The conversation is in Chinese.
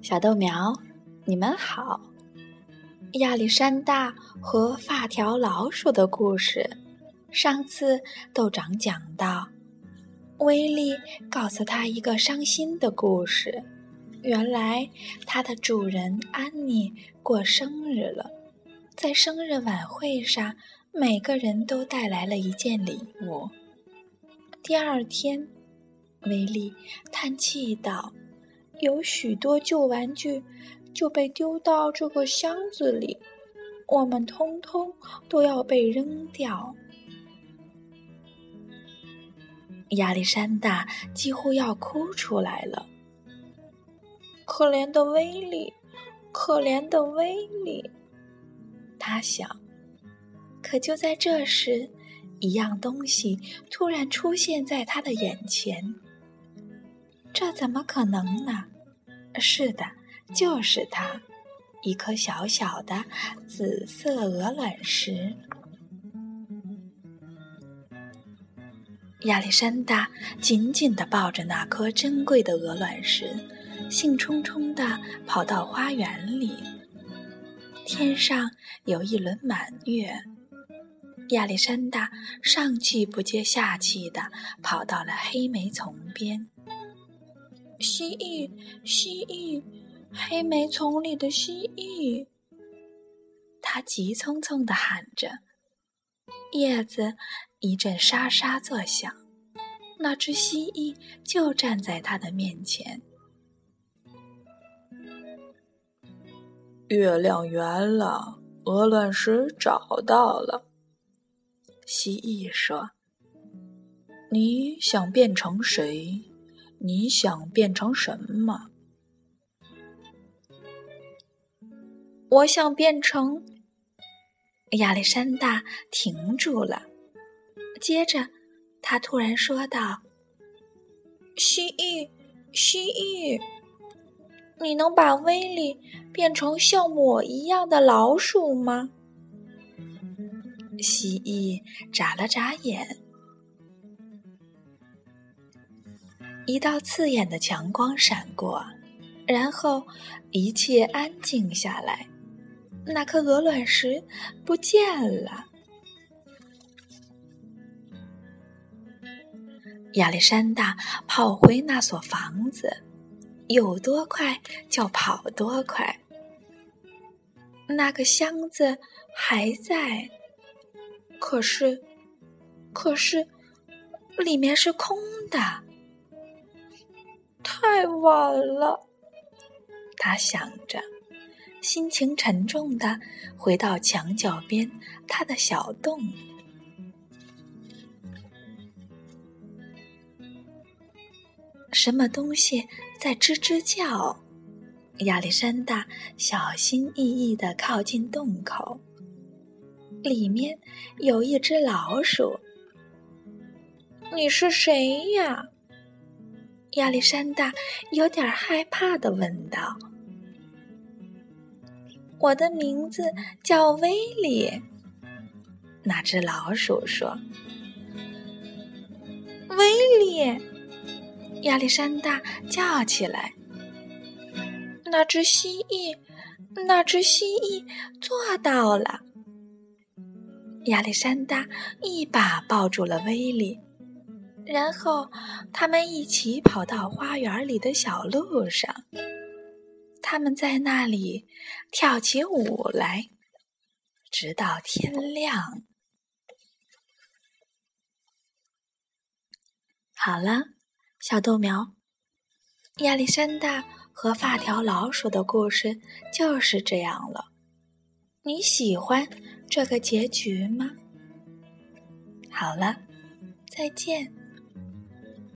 小豆苗，你们好！亚历山大和发条老鼠的故事，上次豆长讲到，威利告诉他一个伤心的故事。原来他的主人安妮过生日了，在生日晚会上，每个人都带来了一件礼物。第二天，威利叹气道。有许多旧玩具就被丢到这个箱子里，我们通通都要被扔掉。亚历山大几乎要哭出来了。可怜的威力，可怜的威力，他想。可就在这时，一样东西突然出现在他的眼前。这怎么可能呢？是的，就是它，一颗小小的紫色鹅卵石。亚历山大紧紧地抱着那颗珍贵的鹅卵石，兴冲冲地跑到花园里。天上有一轮满月，亚历山大上气不接下气地跑到了黑莓丛边。蜥蜴，蜥蜴，黑莓丛里的蜥蜴。他急匆匆地喊着，叶子一阵沙沙作响。那只蜥蜴就站在他的面前。月亮圆了，鹅卵石找到了。蜥蜴说：“你想变成谁？”你想变成什么？我想变成……亚历山大停住了，接着他突然说道：“蜥蜴，蜥蜴，你能把威利变成像我一样的老鼠吗？”蜥蜴眨了眨眼。一道刺眼的强光闪过，然后一切安静下来。那颗鹅卵石不见了。亚历山大跑回那所房子，有多快就跑多快。那个箱子还在，可是，可是，里面是空的。太晚了，他想着，心情沉重的回到墙角边他的小洞。什么东西在吱吱叫？亚历山大小心翼翼的靠近洞口，里面有一只老鼠。你是谁呀？亚历山大有点害怕的问道：“我的名字叫威利。”那只老鼠说：“威利！”亚历山大叫起来：“那只蜥蜴，那只蜥蜴做到了！”亚历山大一把抱住了威利。然后，他们一起跑到花园里的小路上。他们在那里跳起舞来，直到天亮。好了，小豆苗，亚历山大和发条老鼠的故事就是这样了。你喜欢这个结局吗？好了，再见。